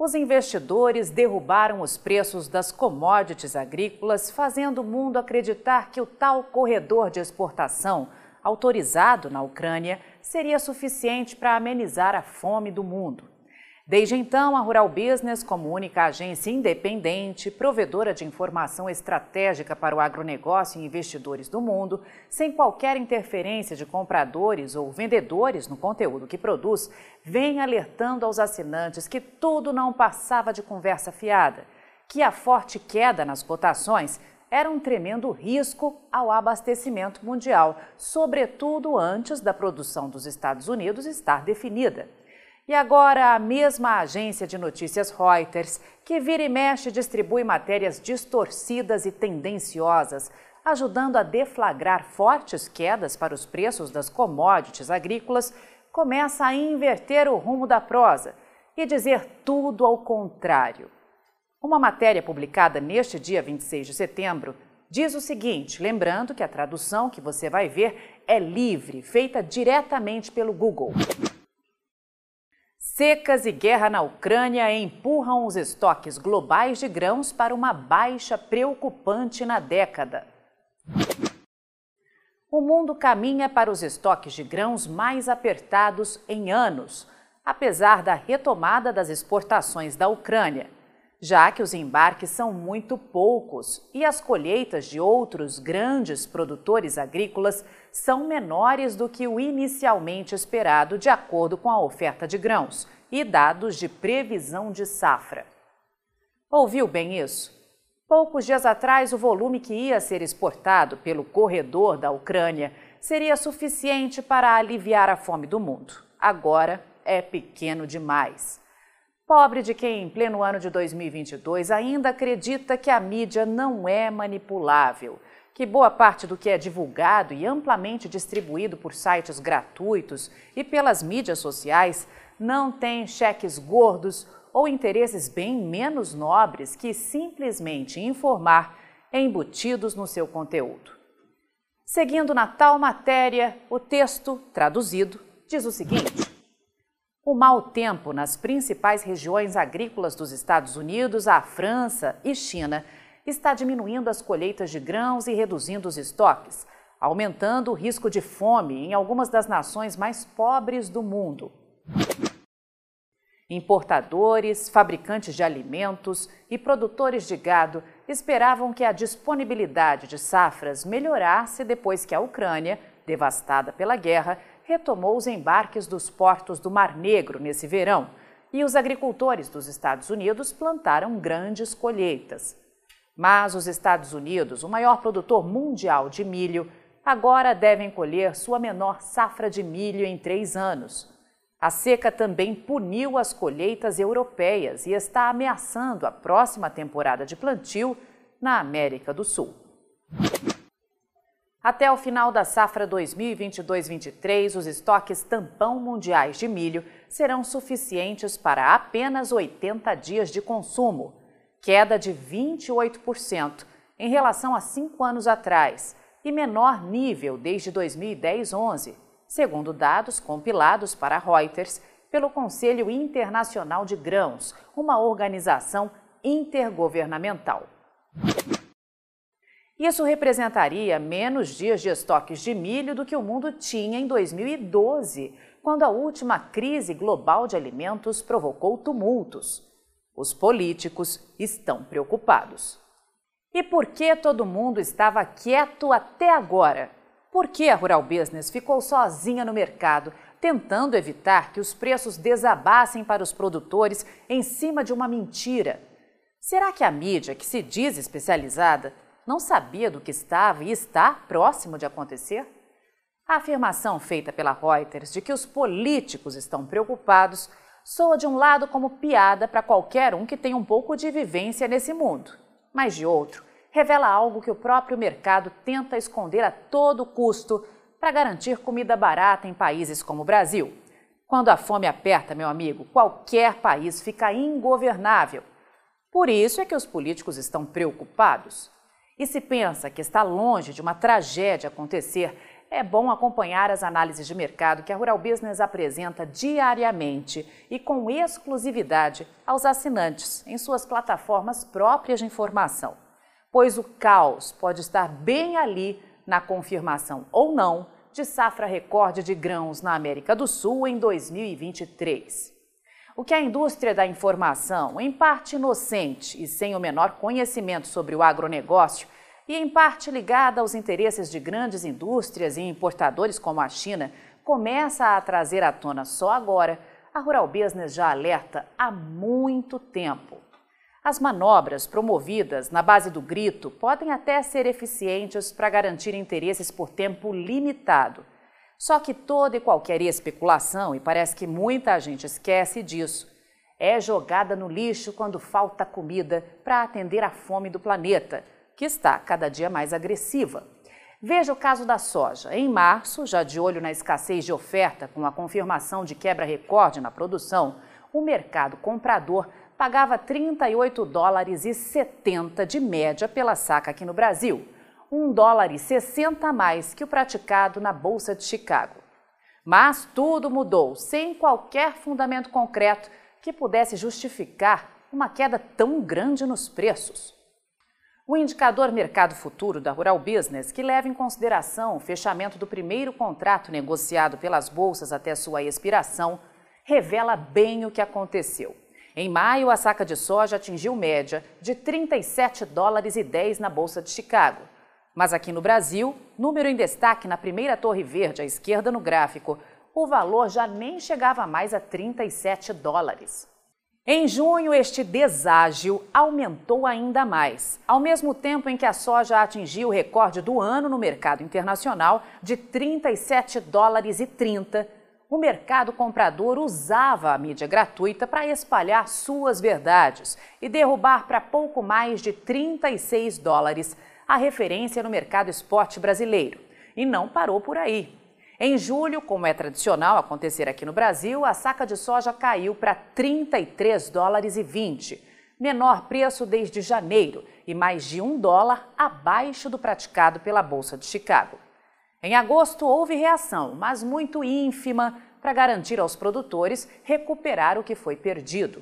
os investidores derrubaram os preços das commodities agrícolas, fazendo o mundo acreditar que o tal corredor de exportação, autorizado na Ucrânia, seria suficiente para amenizar a fome do mundo. Desde então, a Rural Business, como única agência independente, provedora de informação estratégica para o agronegócio e investidores do mundo, sem qualquer interferência de compradores ou vendedores no conteúdo que produz, vem alertando aos assinantes que tudo não passava de conversa fiada, que a forte queda nas cotações era um tremendo risco ao abastecimento mundial, sobretudo antes da produção dos Estados Unidos estar definida. E agora a mesma agência de notícias Reuters, que vira e mexe distribui matérias distorcidas e tendenciosas, ajudando a deflagrar fortes quedas para os preços das commodities agrícolas, começa a inverter o rumo da prosa e dizer tudo ao contrário. Uma matéria publicada neste dia 26 de setembro diz o seguinte, lembrando que a tradução que você vai ver é livre, feita diretamente pelo Google. Secas e guerra na Ucrânia empurram os estoques globais de grãos para uma baixa preocupante na década. O mundo caminha para os estoques de grãos mais apertados em anos, apesar da retomada das exportações da Ucrânia, já que os embarques são muito poucos e as colheitas de outros grandes produtores agrícolas são menores do que o inicialmente esperado, de acordo com a oferta de grãos e dados de previsão de safra. Ouviu bem isso? Poucos dias atrás, o volume que ia ser exportado pelo corredor da Ucrânia seria suficiente para aliviar a fome do mundo. Agora é pequeno demais. Pobre de quem, em pleno ano de 2022, ainda acredita que a mídia não é manipulável que boa parte do que é divulgado e amplamente distribuído por sites gratuitos e pelas mídias sociais não tem cheques gordos ou interesses bem menos nobres que simplesmente informar embutidos no seu conteúdo. Seguindo na tal matéria, o texto, traduzido, diz o seguinte: O mau tempo nas principais regiões agrícolas dos Estados Unidos, a França e China está diminuindo as colheitas de grãos e reduzindo os estoques, aumentando o risco de fome em algumas das nações mais pobres do mundo. Importadores, fabricantes de alimentos e produtores de gado esperavam que a disponibilidade de safras melhorasse depois que a Ucrânia, devastada pela guerra, retomou os embarques dos portos do Mar Negro nesse verão e os agricultores dos Estados Unidos plantaram grandes colheitas. Mas os Estados Unidos, o maior produtor mundial de milho, agora devem colher sua menor safra de milho em três anos. A seca também puniu as colheitas europeias e está ameaçando a próxima temporada de plantio na América do Sul. Até o final da safra 2022-23, os estoques tampão mundiais de milho serão suficientes para apenas 80 dias de consumo, queda de 28% em relação a cinco anos atrás e menor nível desde 2010-11, segundo dados compilados para Reuters pelo Conselho Internacional de Grãos, uma organização intergovernamental. Isso representaria menos dias de estoques de milho do que o mundo tinha em 2012, quando a última crise global de alimentos provocou tumultos. Os políticos estão preocupados. E por que todo mundo estava quieto até agora? Por que a Rural Business ficou sozinha no mercado, tentando evitar que os preços desabassem para os produtores em cima de uma mentira? Será que a mídia, que se diz especializada, não sabia do que estava e está próximo de acontecer? A afirmação feita pela Reuters de que os políticos estão preocupados soa de um lado como piada para qualquer um que tem um pouco de vivência nesse mundo, mas de outro, revela algo que o próprio mercado tenta esconder a todo custo para garantir comida barata em países como o Brasil. Quando a fome aperta, meu amigo, qualquer país fica ingovernável. Por isso é que os políticos estão preocupados. E se pensa que está longe de uma tragédia acontecer, é bom acompanhar as análises de mercado que a Rural Business apresenta diariamente e com exclusividade aos assinantes em suas plataformas próprias de informação. Pois o caos pode estar bem ali na confirmação ou não de safra recorde de grãos na América do Sul em 2023. O que a indústria da informação, em parte inocente e sem o menor conhecimento sobre o agronegócio, e em parte ligada aos interesses de grandes indústrias e importadores como a China, começa a trazer à tona só agora, a Rural Business já alerta há muito tempo. As manobras promovidas na base do grito podem até ser eficientes para garantir interesses por tempo limitado. Só que toda e qualquer especulação, e parece que muita gente esquece disso, é jogada no lixo quando falta comida para atender à fome do planeta, que está cada dia mais agressiva. Veja o caso da soja. Em março, já de olho na escassez de oferta, com a confirmação de quebra recorde na produção, o mercado comprador pagava 38 dólares e 70 de média pela saca aqui no Brasil, 1 dólar e 60 a mais que o praticado na Bolsa de Chicago. Mas tudo mudou, sem qualquer fundamento concreto que pudesse justificar uma queda tão grande nos preços. O indicador Mercado Futuro da Rural Business, que leva em consideração o fechamento do primeiro contrato negociado pelas bolsas até sua expiração, revela bem o que aconteceu. Em maio, a saca de soja atingiu média de 37 dólares e 10 na Bolsa de Chicago. Mas aqui no Brasil, número em destaque na primeira torre verde à esquerda no gráfico, o valor já nem chegava mais a 37 dólares. Em junho, este deságio aumentou ainda mais, ao mesmo tempo em que a soja atingiu o recorde do ano no mercado internacional de 37 dólares e 30 o mercado comprador usava a mídia gratuita para espalhar suas verdades e derrubar para pouco mais de 36 dólares a referência no mercado esporte brasileiro. E não parou por aí. Em julho, como é tradicional acontecer aqui no Brasil, a saca de soja caiu para 33 dólares e 20, menor preço desde janeiro e mais de um dólar abaixo do praticado pela Bolsa de Chicago. Em agosto, houve reação, mas muito ínfima, para garantir aos produtores recuperar o que foi perdido.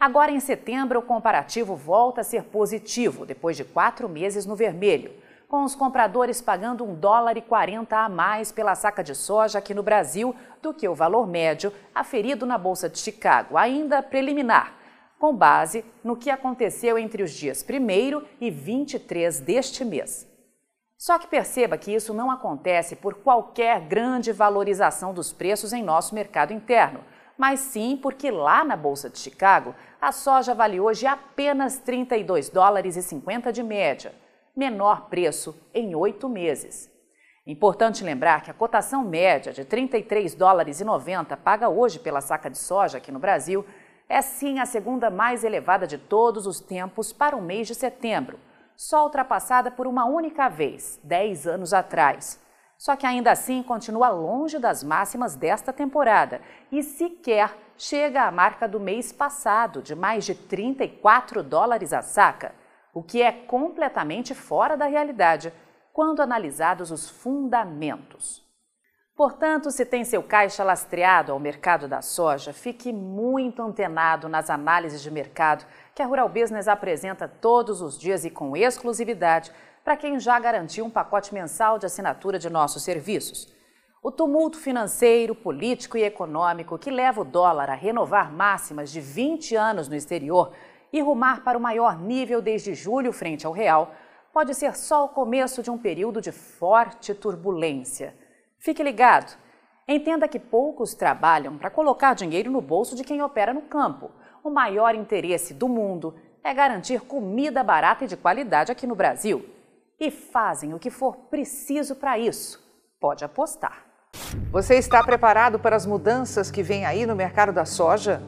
Agora, em setembro, o comparativo volta a ser positivo, depois de quatro meses no vermelho, com os compradores pagando um dólar e 40 a mais pela saca de soja aqui no Brasil do que o valor médio aferido na Bolsa de Chicago, ainda preliminar, com base no que aconteceu entre os dias 1 e 23 deste mês. Só que perceba que isso não acontece por qualquer grande valorização dos preços em nosso mercado interno, mas sim porque lá na Bolsa de Chicago a soja vale hoje apenas 32 dólares e 50 de média, menor preço em oito meses. Importante lembrar que a cotação média de 33 dólares e 90 paga hoje pela saca de soja aqui no Brasil é sim a segunda mais elevada de todos os tempos para o mês de setembro só ultrapassada por uma única vez, 10 anos atrás. Só que ainda assim continua longe das máximas desta temporada e sequer chega à marca do mês passado, de mais de 34 dólares a saca, o que é completamente fora da realidade quando analisados os fundamentos. Portanto, se tem seu caixa lastreado ao mercado da soja, fique muito antenado nas análises de mercado que a Rural Business apresenta todos os dias e com exclusividade para quem já garantiu um pacote mensal de assinatura de nossos serviços. O tumulto financeiro, político e econômico que leva o dólar a renovar máximas de 20 anos no exterior e rumar para o maior nível desde julho frente ao real pode ser só o começo de um período de forte turbulência. Fique ligado. Entenda que poucos trabalham para colocar dinheiro no bolso de quem opera no campo. O maior interesse do mundo é garantir comida barata e de qualidade aqui no Brasil. E fazem o que for preciso para isso. Pode apostar. Você está preparado para as mudanças que vêm aí no mercado da soja?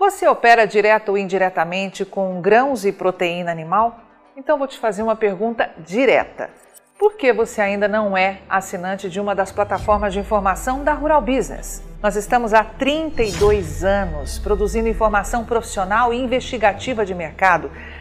Você opera direto ou indiretamente com grãos e proteína animal? Então vou te fazer uma pergunta direta. Por que você ainda não é assinante de uma das plataformas de informação da Rural Business? Nós estamos há 32 anos produzindo informação profissional e investigativa de mercado,